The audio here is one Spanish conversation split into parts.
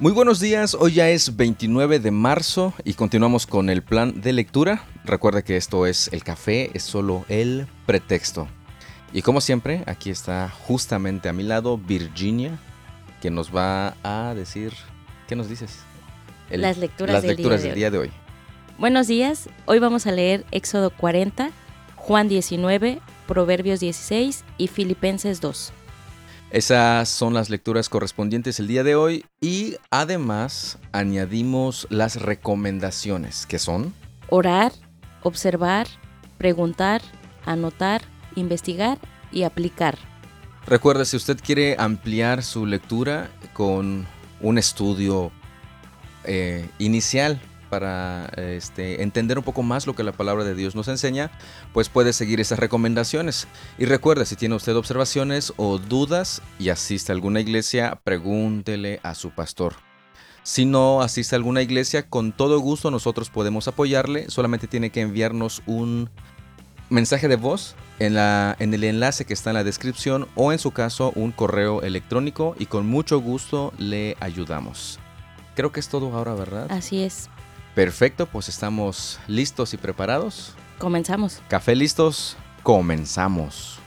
Muy buenos días, hoy ya es 29 de marzo y continuamos con el plan de lectura. Recuerda que esto es el café, es solo el pretexto. Y como siempre, aquí está justamente a mi lado Virginia, que nos va a decir, ¿qué nos dices? las lecturas, las del, lecturas día, del de día de hoy. Buenos días, hoy vamos a leer Éxodo 40, Juan 19, Proverbios 16 y Filipenses 2. Esas son las lecturas correspondientes el día de hoy y además añadimos las recomendaciones que son Orar, observar, preguntar, anotar, investigar y aplicar. Recuerda, si usted quiere ampliar su lectura con un estudio eh, inicial para este, entender un poco más lo que la palabra de Dios nos enseña, pues puede seguir esas recomendaciones. Y recuerde, si tiene usted observaciones o dudas y asiste a alguna iglesia, pregúntele a su pastor. Si no asiste a alguna iglesia, con todo gusto nosotros podemos apoyarle. Solamente tiene que enviarnos un mensaje de voz en, la, en el enlace que está en la descripción o en su caso un correo electrónico y con mucho gusto le ayudamos. Creo que es todo ahora, ¿verdad? Así es. Perfecto, pues estamos listos y preparados. Comenzamos. Café listos, comenzamos.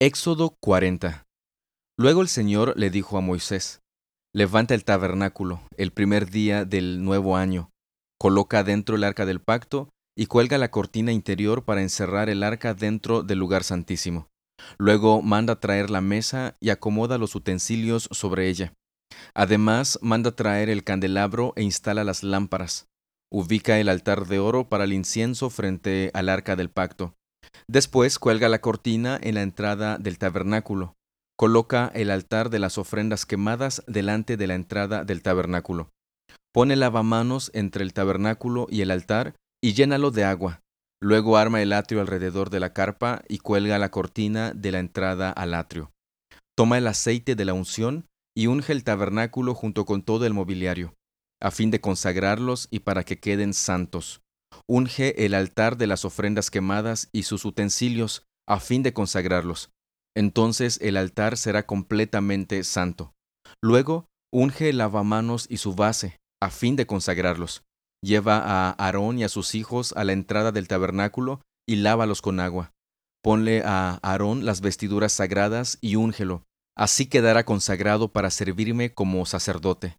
Éxodo 40 Luego el Señor le dijo a Moisés, Levanta el tabernáculo el primer día del nuevo año, coloca dentro el arca del pacto y cuelga la cortina interior para encerrar el arca dentro del lugar santísimo. Luego manda traer la mesa y acomoda los utensilios sobre ella. Además, manda traer el candelabro e instala las lámparas. Ubica el altar de oro para el incienso frente al arca del pacto. Después cuelga la cortina en la entrada del tabernáculo. Coloca el altar de las ofrendas quemadas delante de la entrada del tabernáculo. Pone lavamanos entre el tabernáculo y el altar y llénalo de agua. Luego arma el atrio alrededor de la carpa y cuelga la cortina de la entrada al atrio. Toma el aceite de la unción y unge el tabernáculo junto con todo el mobiliario, a fin de consagrarlos y para que queden santos. Unge el altar de las ofrendas quemadas y sus utensilios, a fin de consagrarlos. Entonces el altar será completamente santo. Luego unge el lavamanos y su base, a fin de consagrarlos. Lleva a Aarón y a sus hijos a la entrada del tabernáculo y lávalos con agua. Ponle a Aarón las vestiduras sagradas y úngelo. Así quedará consagrado para servirme como sacerdote.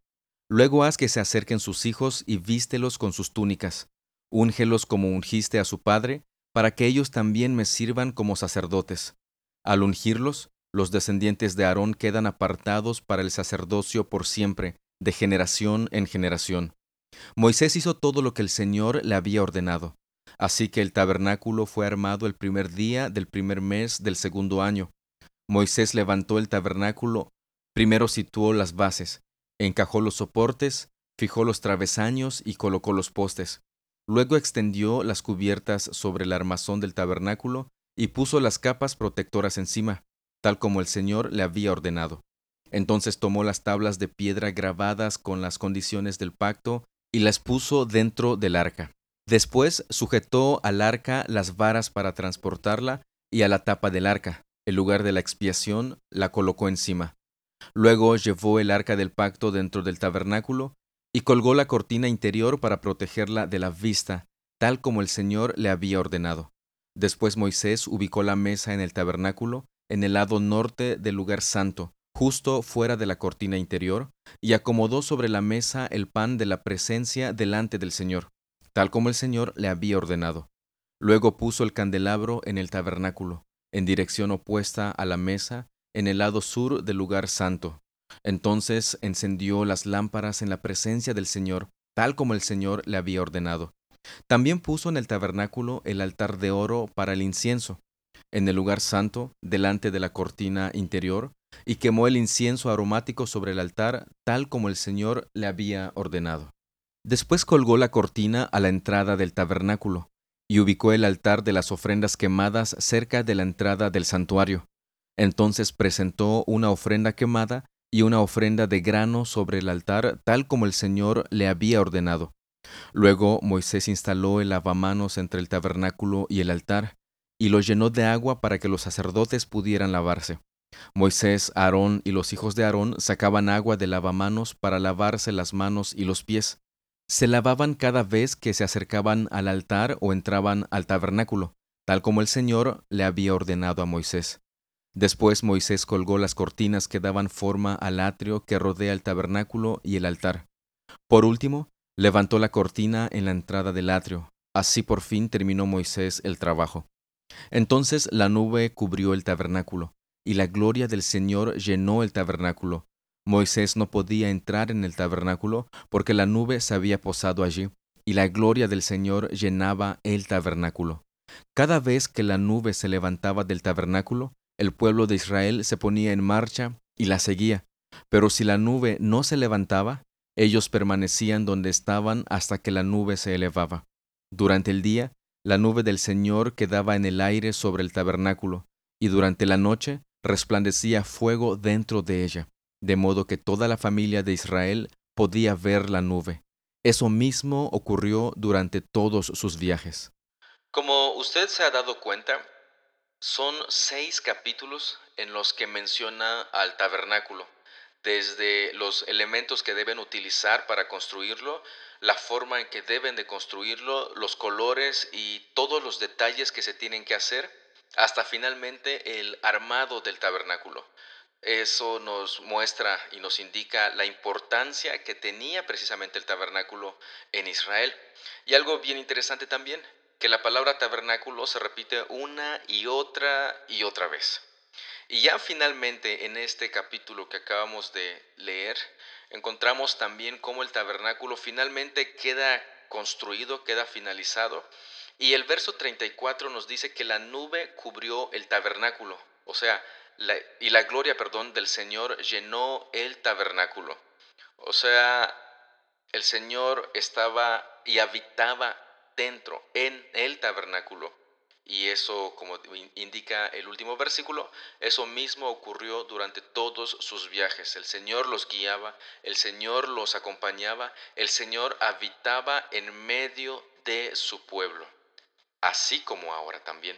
Luego haz que se acerquen sus hijos y vístelos con sus túnicas. Úngelos como ungiste a su padre, para que ellos también me sirvan como sacerdotes. Al ungirlos, los descendientes de Aarón quedan apartados para el sacerdocio por siempre, de generación en generación. Moisés hizo todo lo que el Señor le había ordenado. Así que el tabernáculo fue armado el primer día del primer mes del segundo año. Moisés levantó el tabernáculo, primero situó las bases, encajó los soportes, fijó los travesaños y colocó los postes. Luego extendió las cubiertas sobre el armazón del tabernáculo y puso las capas protectoras encima, tal como el Señor le había ordenado. Entonces tomó las tablas de piedra grabadas con las condiciones del pacto y las puso dentro del arca. Después sujetó al arca las varas para transportarla y a la tapa del arca, el lugar de la expiación, la colocó encima. Luego llevó el arca del pacto dentro del tabernáculo y colgó la cortina interior para protegerla de la vista, tal como el Señor le había ordenado. Después Moisés ubicó la mesa en el tabernáculo, en el lado norte del lugar santo, justo fuera de la cortina interior, y acomodó sobre la mesa el pan de la presencia delante del Señor, tal como el Señor le había ordenado. Luego puso el candelabro en el tabernáculo, en dirección opuesta a la mesa, en el lado sur del lugar santo. Entonces encendió las lámparas en la presencia del Señor, tal como el Señor le había ordenado. También puso en el tabernáculo el altar de oro para el incienso, en el lugar santo, delante de la cortina interior, y quemó el incienso aromático sobre el altar, tal como el Señor le había ordenado. Después colgó la cortina a la entrada del tabernáculo, y ubicó el altar de las ofrendas quemadas cerca de la entrada del santuario. Entonces presentó una ofrenda quemada y una ofrenda de grano sobre el altar, tal como el Señor le había ordenado. Luego Moisés instaló el lavamanos entre el tabernáculo y el altar, y lo llenó de agua para que los sacerdotes pudieran lavarse. Moisés, Aarón y los hijos de Aarón sacaban agua de lavamanos para lavarse las manos y los pies. Se lavaban cada vez que se acercaban al altar o entraban al tabernáculo, tal como el Señor le había ordenado a Moisés. Después Moisés colgó las cortinas que daban forma al atrio que rodea el tabernáculo y el altar. Por último, levantó la cortina en la entrada del atrio. Así por fin terminó Moisés el trabajo. Entonces la nube cubrió el tabernáculo, y la gloria del Señor llenó el tabernáculo. Moisés no podía entrar en el tabernáculo porque la nube se había posado allí, y la gloria del Señor llenaba el tabernáculo. Cada vez que la nube se levantaba del tabernáculo, el pueblo de Israel se ponía en marcha y la seguía. Pero si la nube no se levantaba, ellos permanecían donde estaban hasta que la nube se elevaba. Durante el día, la nube del Señor quedaba en el aire sobre el tabernáculo, y durante la noche resplandecía fuego dentro de ella, de modo que toda la familia de Israel podía ver la nube. Eso mismo ocurrió durante todos sus viajes. Como usted se ha dado cuenta, son seis capítulos en los que menciona al tabernáculo, desde los elementos que deben utilizar para construirlo, la forma en que deben de construirlo, los colores y todos los detalles que se tienen que hacer, hasta finalmente el armado del tabernáculo. Eso nos muestra y nos indica la importancia que tenía precisamente el tabernáculo en Israel. Y algo bien interesante también, que la palabra tabernáculo se repite una y otra y otra vez. Y ya finalmente en este capítulo que acabamos de leer, encontramos también cómo el tabernáculo finalmente queda construido, queda finalizado. Y el verso 34 nos dice que la nube cubrió el tabernáculo, o sea, y la gloria, perdón, del Señor llenó el tabernáculo. O sea, el Señor estaba y habitaba dentro, en el tabernáculo. Y eso, como indica el último versículo, eso mismo ocurrió durante todos sus viajes. El Señor los guiaba, el Señor los acompañaba, el Señor habitaba en medio de su pueblo, así como ahora también.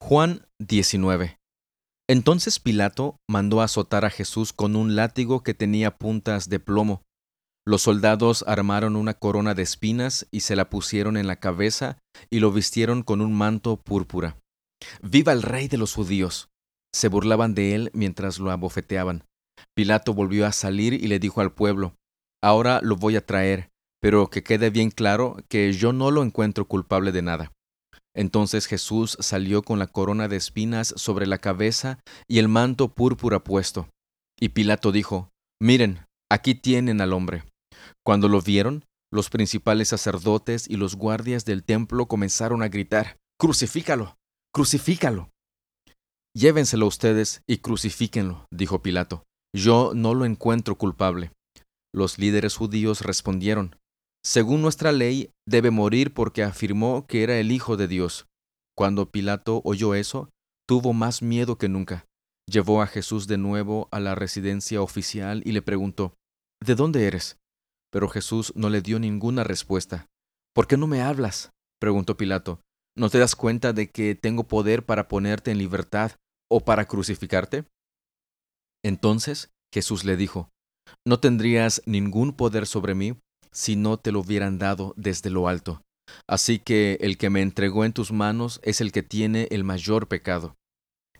Juan 19. Entonces Pilato mandó azotar a Jesús con un látigo que tenía puntas de plomo los soldados armaron una corona de espinas y se la pusieron en la cabeza y lo vistieron con un manto púrpura. ¡Viva el rey de los judíos! Se burlaban de él mientras lo abofeteaban. Pilato volvió a salir y le dijo al pueblo, Ahora lo voy a traer, pero que quede bien claro que yo no lo encuentro culpable de nada. Entonces Jesús salió con la corona de espinas sobre la cabeza y el manto púrpura puesto. Y Pilato dijo, Miren, aquí tienen al hombre. Cuando lo vieron, los principales sacerdotes y los guardias del templo comenzaron a gritar, Crucifícalo, crucifícalo. Llévenselo ustedes y crucifíquenlo, dijo Pilato. Yo no lo encuentro culpable. Los líderes judíos respondieron, Según nuestra ley, debe morir porque afirmó que era el Hijo de Dios. Cuando Pilato oyó eso, tuvo más miedo que nunca. Llevó a Jesús de nuevo a la residencia oficial y le preguntó, ¿De dónde eres? Pero Jesús no le dio ninguna respuesta. ¿Por qué no me hablas? preguntó Pilato. ¿No te das cuenta de que tengo poder para ponerte en libertad o para crucificarte? Entonces Jesús le dijo, No tendrías ningún poder sobre mí si no te lo hubieran dado desde lo alto. Así que el que me entregó en tus manos es el que tiene el mayor pecado.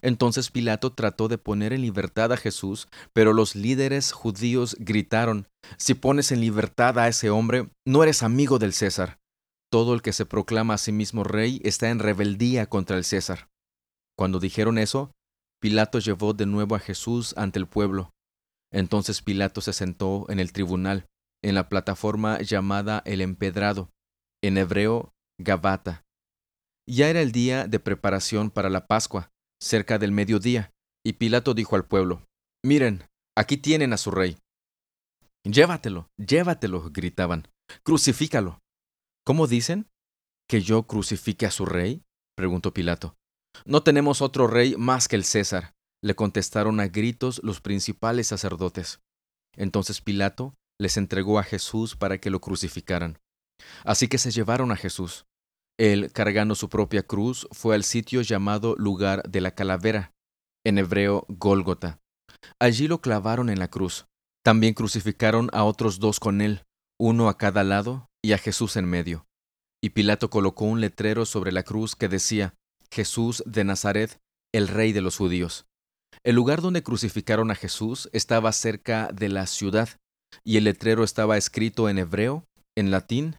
Entonces Pilato trató de poner en libertad a Jesús, pero los líderes judíos gritaron, Si pones en libertad a ese hombre, no eres amigo del César. Todo el que se proclama a sí mismo rey está en rebeldía contra el César. Cuando dijeron eso, Pilato llevó de nuevo a Jesús ante el pueblo. Entonces Pilato se sentó en el tribunal, en la plataforma llamada el empedrado, en hebreo Gabata. Ya era el día de preparación para la Pascua, cerca del mediodía, y Pilato dijo al pueblo, Miren, aquí tienen a su rey. Llévatelo, llévatelo, gritaban. Crucifícalo. ¿Cómo dicen? ¿Que yo crucifique a su rey? preguntó Pilato. No tenemos otro rey más que el César, le contestaron a gritos los principales sacerdotes. Entonces Pilato les entregó a Jesús para que lo crucificaran. Así que se llevaron a Jesús. Él, cargando su propia cruz, fue al sitio llamado lugar de la calavera, en hebreo Gólgota. Allí lo clavaron en la cruz. También crucificaron a otros dos con él, uno a cada lado y a Jesús en medio. Y Pilato colocó un letrero sobre la cruz que decía, Jesús de Nazaret, el rey de los judíos. El lugar donde crucificaron a Jesús estaba cerca de la ciudad, y el letrero estaba escrito en hebreo, en latín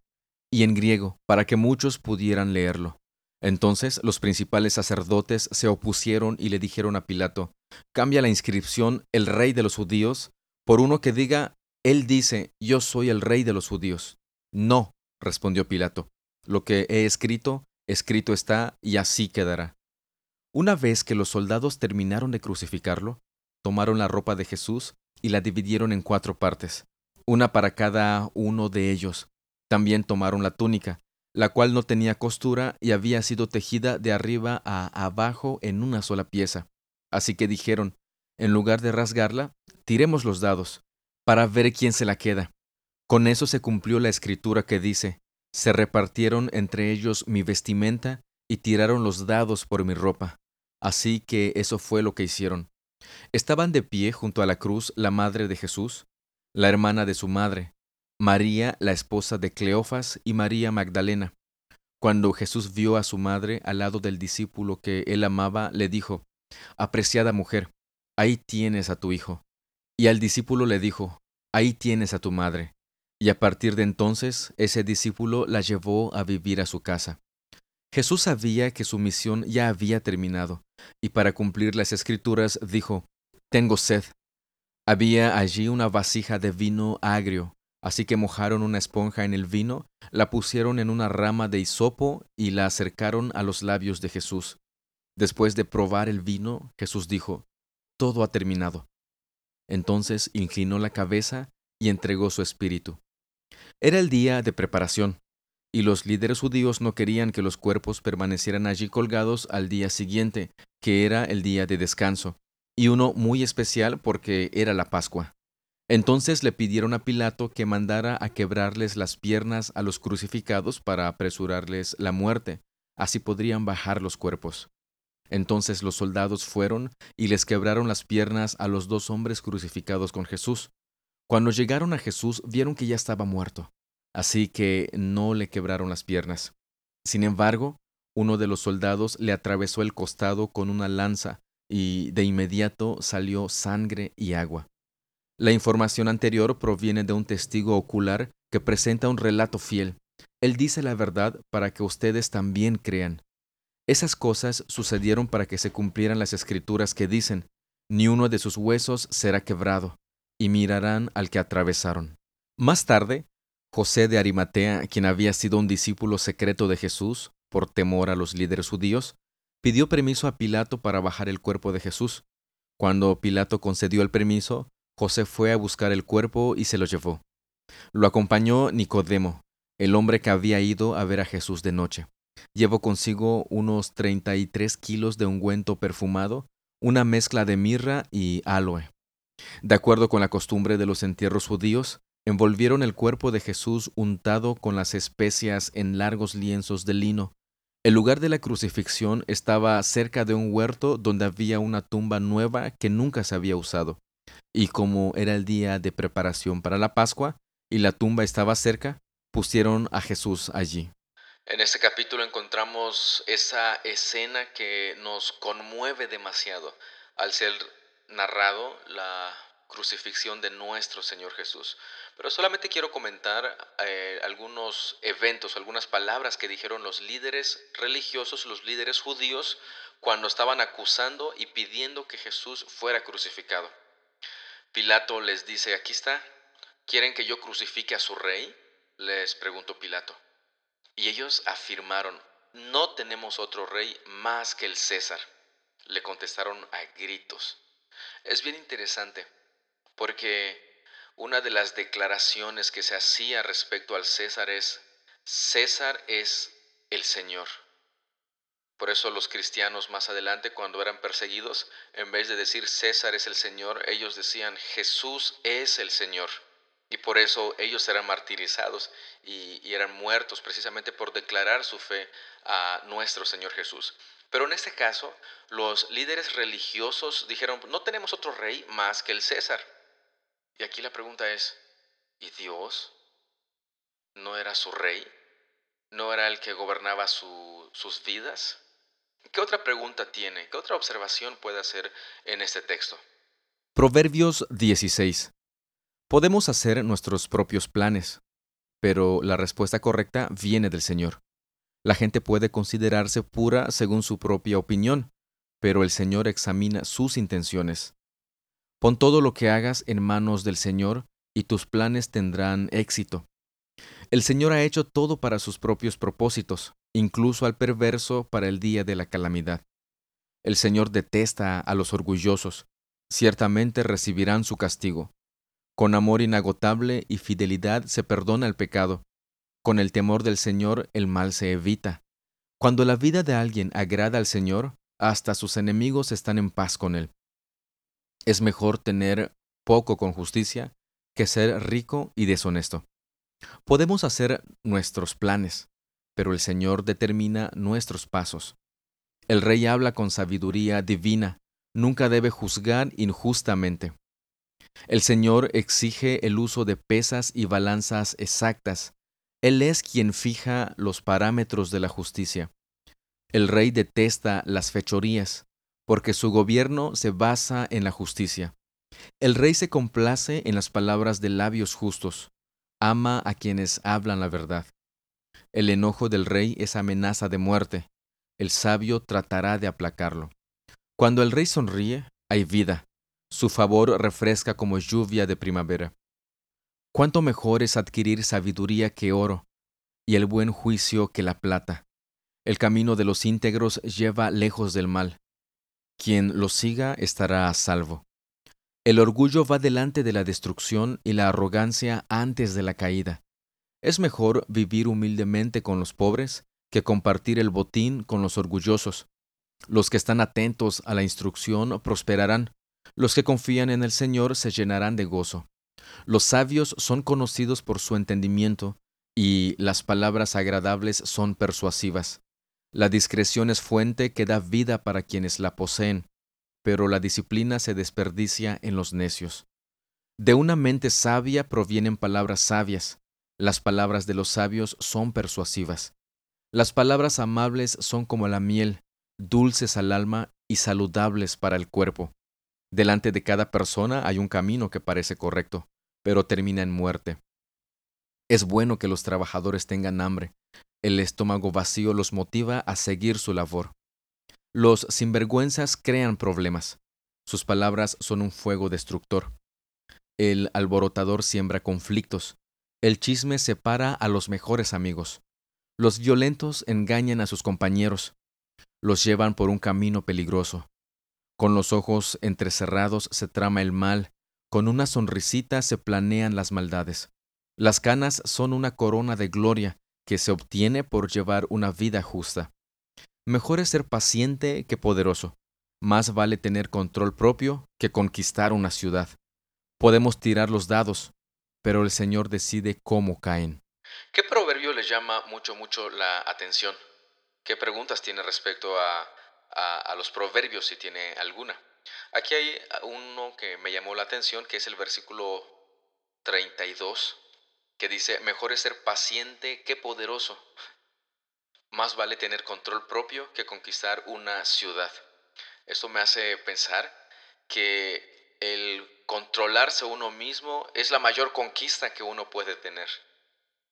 y en griego, para que muchos pudieran leerlo. Entonces los principales sacerdotes se opusieron y le dijeron a Pilato, cambia la inscripción el rey de los judíos por uno que diga, él dice, yo soy el rey de los judíos. No, respondió Pilato, lo que he escrito, escrito está y así quedará. Una vez que los soldados terminaron de crucificarlo, tomaron la ropa de Jesús y la dividieron en cuatro partes, una para cada uno de ellos. También tomaron la túnica, la cual no tenía costura y había sido tejida de arriba a abajo en una sola pieza. Así que dijeron, en lugar de rasgarla, tiremos los dados, para ver quién se la queda. Con eso se cumplió la escritura que dice, se repartieron entre ellos mi vestimenta y tiraron los dados por mi ropa. Así que eso fue lo que hicieron. Estaban de pie junto a la cruz la madre de Jesús, la hermana de su madre, María, la esposa de Cleofas, y María Magdalena. Cuando Jesús vio a su madre al lado del discípulo que él amaba, le dijo, Apreciada mujer, ahí tienes a tu hijo. Y al discípulo le dijo, Ahí tienes a tu madre. Y a partir de entonces ese discípulo la llevó a vivir a su casa. Jesús sabía que su misión ya había terminado, y para cumplir las escrituras dijo, Tengo sed. Había allí una vasija de vino agrio, así que mojaron una esponja en el vino, la pusieron en una rama de hisopo y la acercaron a los labios de Jesús. Después de probar el vino, Jesús dijo, Todo ha terminado. Entonces inclinó la cabeza y entregó su espíritu. Era el día de preparación, y los líderes judíos no querían que los cuerpos permanecieran allí colgados al día siguiente, que era el día de descanso, y uno muy especial porque era la Pascua. Entonces le pidieron a Pilato que mandara a quebrarles las piernas a los crucificados para apresurarles la muerte, así podrían bajar los cuerpos. Entonces los soldados fueron y les quebraron las piernas a los dos hombres crucificados con Jesús. Cuando llegaron a Jesús vieron que ya estaba muerto así que no le quebraron las piernas. Sin embargo, uno de los soldados le atravesó el costado con una lanza y de inmediato salió sangre y agua. La información anterior proviene de un testigo ocular que presenta un relato fiel. Él dice la verdad para que ustedes también crean. Esas cosas sucedieron para que se cumplieran las escrituras que dicen, ni uno de sus huesos será quebrado, y mirarán al que atravesaron. Más tarde, José de Arimatea, quien había sido un discípulo secreto de Jesús, por temor a los líderes judíos, pidió permiso a Pilato para bajar el cuerpo de Jesús. Cuando Pilato concedió el permiso, José fue a buscar el cuerpo y se lo llevó. Lo acompañó Nicodemo, el hombre que había ido a ver a Jesús de noche. Llevó consigo unos treinta y tres kilos de ungüento perfumado, una mezcla de mirra y aloe. De acuerdo con la costumbre de los entierros judíos, envolvieron el cuerpo de Jesús untado con las especias en largos lienzos de lino. El lugar de la crucifixión estaba cerca de un huerto donde había una tumba nueva que nunca se había usado. Y como era el día de preparación para la Pascua y la tumba estaba cerca, pusieron a Jesús allí. En este capítulo encontramos esa escena que nos conmueve demasiado al ser narrado la crucifixión de nuestro Señor Jesús. Pero solamente quiero comentar eh, algunos eventos, algunas palabras que dijeron los líderes religiosos, los líderes judíos, cuando estaban acusando y pidiendo que Jesús fuera crucificado. Pilato les dice, aquí está, ¿quieren que yo crucifique a su rey? Les preguntó Pilato. Y ellos afirmaron, no tenemos otro rey más que el César. Le contestaron a gritos. Es bien interesante porque una de las declaraciones que se hacía respecto al César es, César es el Señor. Por eso los cristianos más adelante, cuando eran perseguidos, en vez de decir César es el Señor, ellos decían Jesús es el Señor. Y por eso ellos eran martirizados y, eran muertos precisamente por declarar su fe a nuestro Señor Jesús. Pero en este caso, los líderes religiosos dijeron, no tenemos otro rey más que el César. Y aquí la pregunta es, ¿y Dios no era su rey? ¿No era el que gobernaba sus vidas? ¿Qué otra pregunta tiene? ¿Qué otra observación puede hacer en este texto? Proverbios 16. Podemos hacer nuestros propios planes, pero la respuesta correcta viene del Señor. La gente puede considerarse pura según su propia opinión, pero el Señor examina sus intenciones. Pon todo lo que hagas en manos del Señor y tus planes tendrán éxito. El Señor ha hecho todo para sus propios propósitos, incluso al perverso para el día de la calamidad. El Señor detesta a los orgullosos, ciertamente recibirán su castigo. Con amor inagotable y fidelidad se perdona el pecado. Con el temor del Señor el mal se evita. Cuando la vida de alguien agrada al Señor, hasta sus enemigos están en paz con él. Es mejor tener poco con justicia que ser rico y deshonesto. Podemos hacer nuestros planes, pero el Señor determina nuestros pasos. El rey habla con sabiduría divina, nunca debe juzgar injustamente. El Señor exige el uso de pesas y balanzas exactas. Él es quien fija los parámetros de la justicia. El rey detesta las fechorías, porque su gobierno se basa en la justicia. El rey se complace en las palabras de labios justos, ama a quienes hablan la verdad. El enojo del rey es amenaza de muerte. El sabio tratará de aplacarlo. Cuando el rey sonríe, hay vida. Su favor refresca como lluvia de primavera. Cuánto mejor es adquirir sabiduría que oro, y el buen juicio que la plata. El camino de los íntegros lleva lejos del mal. Quien lo siga estará a salvo. El orgullo va delante de la destrucción y la arrogancia antes de la caída. Es mejor vivir humildemente con los pobres que compartir el botín con los orgullosos. Los que están atentos a la instrucción prosperarán. Los que confían en el Señor se llenarán de gozo. Los sabios son conocidos por su entendimiento, y las palabras agradables son persuasivas. La discreción es fuente que da vida para quienes la poseen, pero la disciplina se desperdicia en los necios. De una mente sabia provienen palabras sabias, las palabras de los sabios son persuasivas. Las palabras amables son como la miel, dulces al alma y saludables para el cuerpo. Delante de cada persona hay un camino que parece correcto, pero termina en muerte. Es bueno que los trabajadores tengan hambre. El estómago vacío los motiva a seguir su labor. Los sinvergüenzas crean problemas. Sus palabras son un fuego destructor. El alborotador siembra conflictos. El chisme separa a los mejores amigos. Los violentos engañan a sus compañeros. Los llevan por un camino peligroso. Con los ojos entrecerrados se trama el mal, con una sonrisita se planean las maldades. Las canas son una corona de gloria que se obtiene por llevar una vida justa. Mejor es ser paciente que poderoso. Más vale tener control propio que conquistar una ciudad. Podemos tirar los dados, pero el Señor decide cómo caen. ¿Qué proverbio le llama mucho, mucho la atención? ¿Qué preguntas tiene respecto a, a, los proverbios, si tiene alguna? Aquí hay uno que me llamó la atención, que es el versículo 32, que dice, mejor es ser paciente que poderoso. Más vale tener control propio que conquistar una ciudad. Esto me hace pensar que el controlarse uno mismo es la mayor conquista que uno puede tener.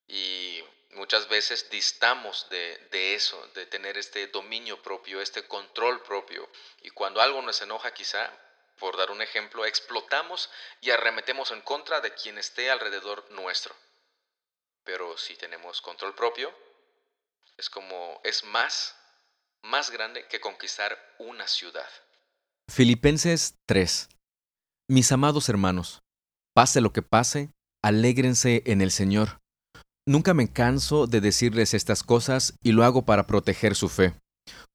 Y muchas veces distamos de, eso, de tener este dominio propio, este control propio. Y cuando algo nos enoja quizá, por dar un ejemplo, explotamos y arremetemos en contra de quien esté alrededor nuestro. Pero si tenemos control propio, es como, es más, más grande que conquistar una ciudad. Filipenses 3 mis amados hermanos, pase lo que pase, alégrense en el Señor. Nunca me canso de decirles estas cosas y lo hago para proteger su fe.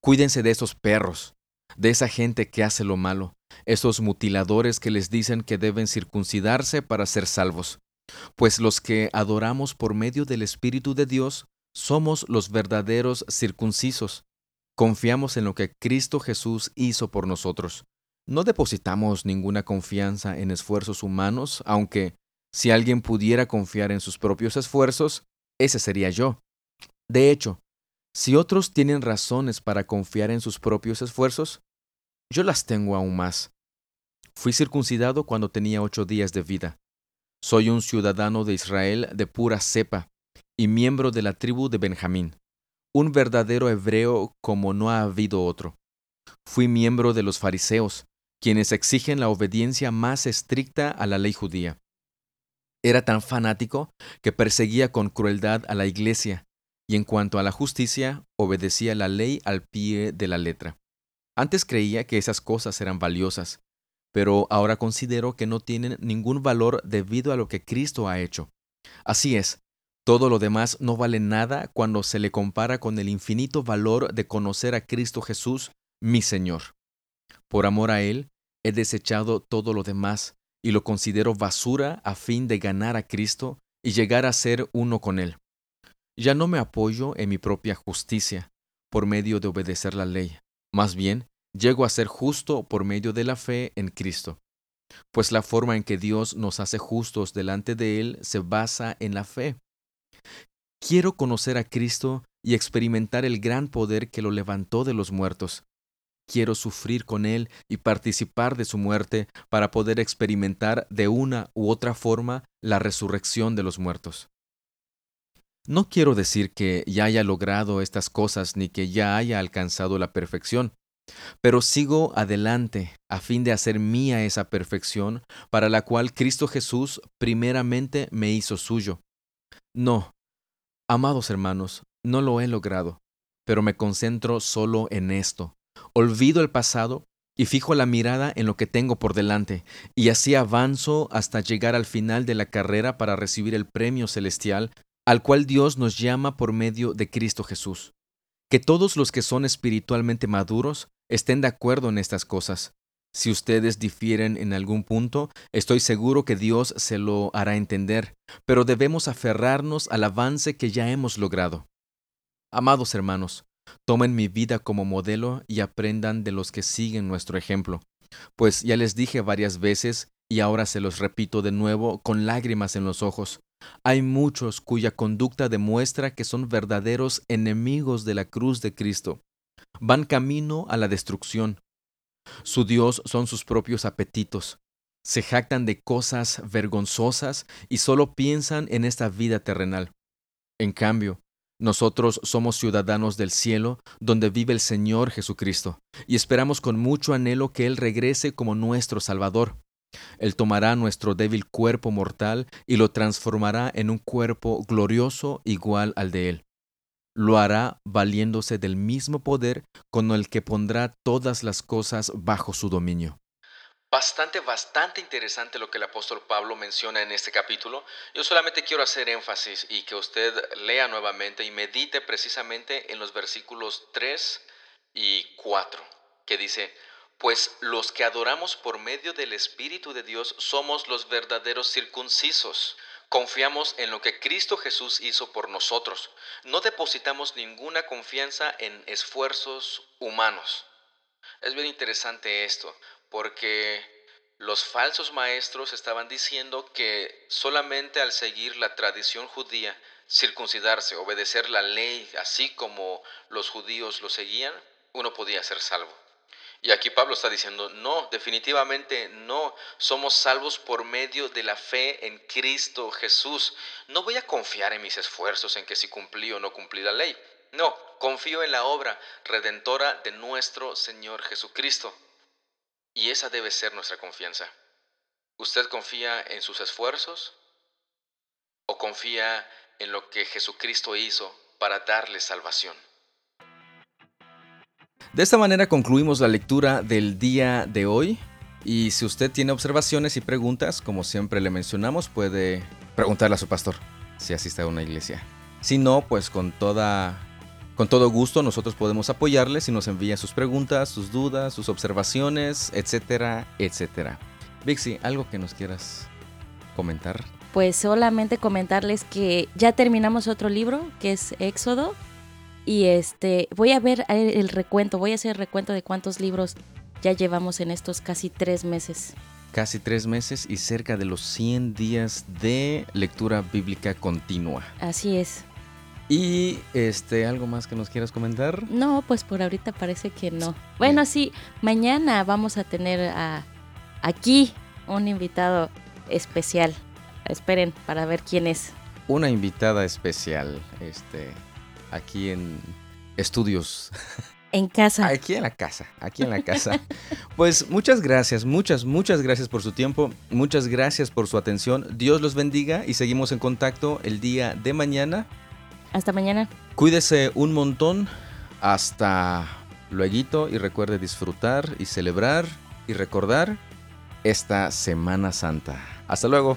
Cuídense de esos perros, de esa gente que hace lo malo, esos mutiladores que les dicen que deben circuncidarse para ser salvos. Pues los que adoramos por medio del Espíritu de Dios somos los verdaderos circuncisos. Confiamos en lo que Cristo Jesús hizo por nosotros. No depositamos ninguna confianza en esfuerzos humanos, aunque si alguien pudiera confiar en sus propios esfuerzos, ese sería yo. De hecho, si otros tienen razones para confiar en sus propios esfuerzos, yo las tengo aún más. Fui circuncidado cuando tenía ocho días de vida. Soy un ciudadano de Israel de pura cepa y miembro de la tribu de Benjamín, un verdadero hebreo como no ha habido otro. Fui miembro de los fariseos, quienes exigen la obediencia más estricta a la ley judía. Era tan fanático que perseguía con crueldad a la iglesia, y en cuanto a la justicia, obedecía la ley al pie de la letra. Antes creía que esas cosas eran valiosas, pero ahora considero que no tienen ningún valor debido a lo que Cristo ha hecho. Así es, todo lo demás no vale nada cuando se le compara con el infinito valor de conocer a Cristo Jesús, mi Señor. Por amor a Él, he desechado todo lo demás y lo considero basura a fin de ganar a Cristo y llegar a ser uno con Él. Ya no me apoyo en mi propia justicia por medio de obedecer la ley. Más bien, llego a ser justo por medio de la fe en Cristo. Pues la forma en que Dios nos hace justos delante de Él se basa en la fe. Quiero conocer a Cristo y experimentar el gran poder que lo levantó de los muertos. Quiero sufrir con Él y participar de su muerte para poder experimentar de una u otra forma la resurrección de los muertos. No quiero decir que ya haya logrado estas cosas ni que ya haya alcanzado la perfección, pero sigo adelante a fin de hacer mía esa perfección para la cual Cristo Jesús primeramente me hizo suyo. No, amados hermanos, no lo he logrado, pero me concentro solo en esto. Olvido el pasado y fijo la mirada en lo que tengo por delante, y así avanzo hasta llegar al final de la carrera para recibir el premio celestial al cual Dios nos llama por medio de Cristo Jesús. Que todos los que son espiritualmente maduros estén de acuerdo en estas cosas. Si ustedes difieren en algún punto, estoy seguro que Dios se lo hará entender, pero debemos aferrarnos al avance que ya hemos logrado. Amados hermanos, tomen mi vida como modelo y aprendan de los que siguen nuestro ejemplo, pues ya les dije varias veces y ahora se los repito de nuevo con lágrimas en los ojos. Hay muchos cuya conducta demuestra que son verdaderos enemigos de la cruz de Cristo van camino a la destrucción. Su Dios son sus propios apetitos. Se jactan de cosas vergonzosas y solo piensan en esta vida terrenal. En cambio, nosotros somos ciudadanos del cielo, donde vive el Señor Jesucristo, y esperamos con mucho anhelo que Él regrese como nuestro Salvador. Él tomará nuestro débil cuerpo mortal y lo transformará en un cuerpo glorioso igual al de Él lo hará valiéndose del mismo poder con el que pondrá todas las cosas bajo su dominio. Bastante, bastante interesante lo que el apóstol Pablo menciona en este capítulo. Yo solamente quiero hacer énfasis y que usted lea nuevamente y medite precisamente en los versículos 3 y 4, que dice, pues los que adoramos por medio del Espíritu de Dios somos los verdaderos circuncisos Confiamos en lo que Cristo Jesús hizo por nosotros. No depositamos ninguna confianza en esfuerzos humanos. Es bien interesante esto, porque los falsos maestros estaban diciendo que solamente al seguir la tradición judía, circuncidarse, obedecer la ley, así como los judíos lo seguían, uno podía ser salvo. Y aquí Pablo está diciendo, no, definitivamente no, somos salvos por medio de la fe en Cristo Jesús. No voy a confiar en mis esfuerzos, en que si cumplí o no cumplí la ley. No, confío en la obra redentora de nuestro Señor Jesucristo. Y esa debe ser nuestra confianza. ¿Usted confía en sus esfuerzos o confía en lo que Jesucristo hizo para darle salvación? De esta manera concluimos la lectura del día de hoy. Y si usted tiene observaciones y preguntas, como siempre le mencionamos, puede preguntarle a su pastor si asiste a una iglesia. Si no, pues con toda con todo gusto nosotros podemos apoyarle si nos envía sus preguntas, sus dudas, sus observaciones, etcétera, etcétera. Vixi, ¿algo que nos quieras comentar? Pues solamente comentarles que ya terminamos otro libro, que es Éxodo, Y este, voy a ver el recuento, voy a hacer el recuento de cuántos libros ya llevamos en estos casi tres meses. Casi tres meses y cerca de los 100 días de lectura bíblica continua. Así es. Y este, ¿algo más que nos quieras comentar? No, pues por ahorita parece que no. Bueno, sí, mañana vamos a tener a, aquí un invitado especial. Esperen para ver quién es. Una invitada especial, este, aquí en estudios. En casa. Aquí en la casa, aquí en la casa. pues muchas gracias, muchas, muchas gracias por su tiempo, muchas gracias por su atención. Dios los bendiga y seguimos en contacto el día de mañana. Hasta mañana. Cuídese un montón. Hasta luego y recuerde disfrutar y celebrar y recordar esta Semana Santa. Hasta luego.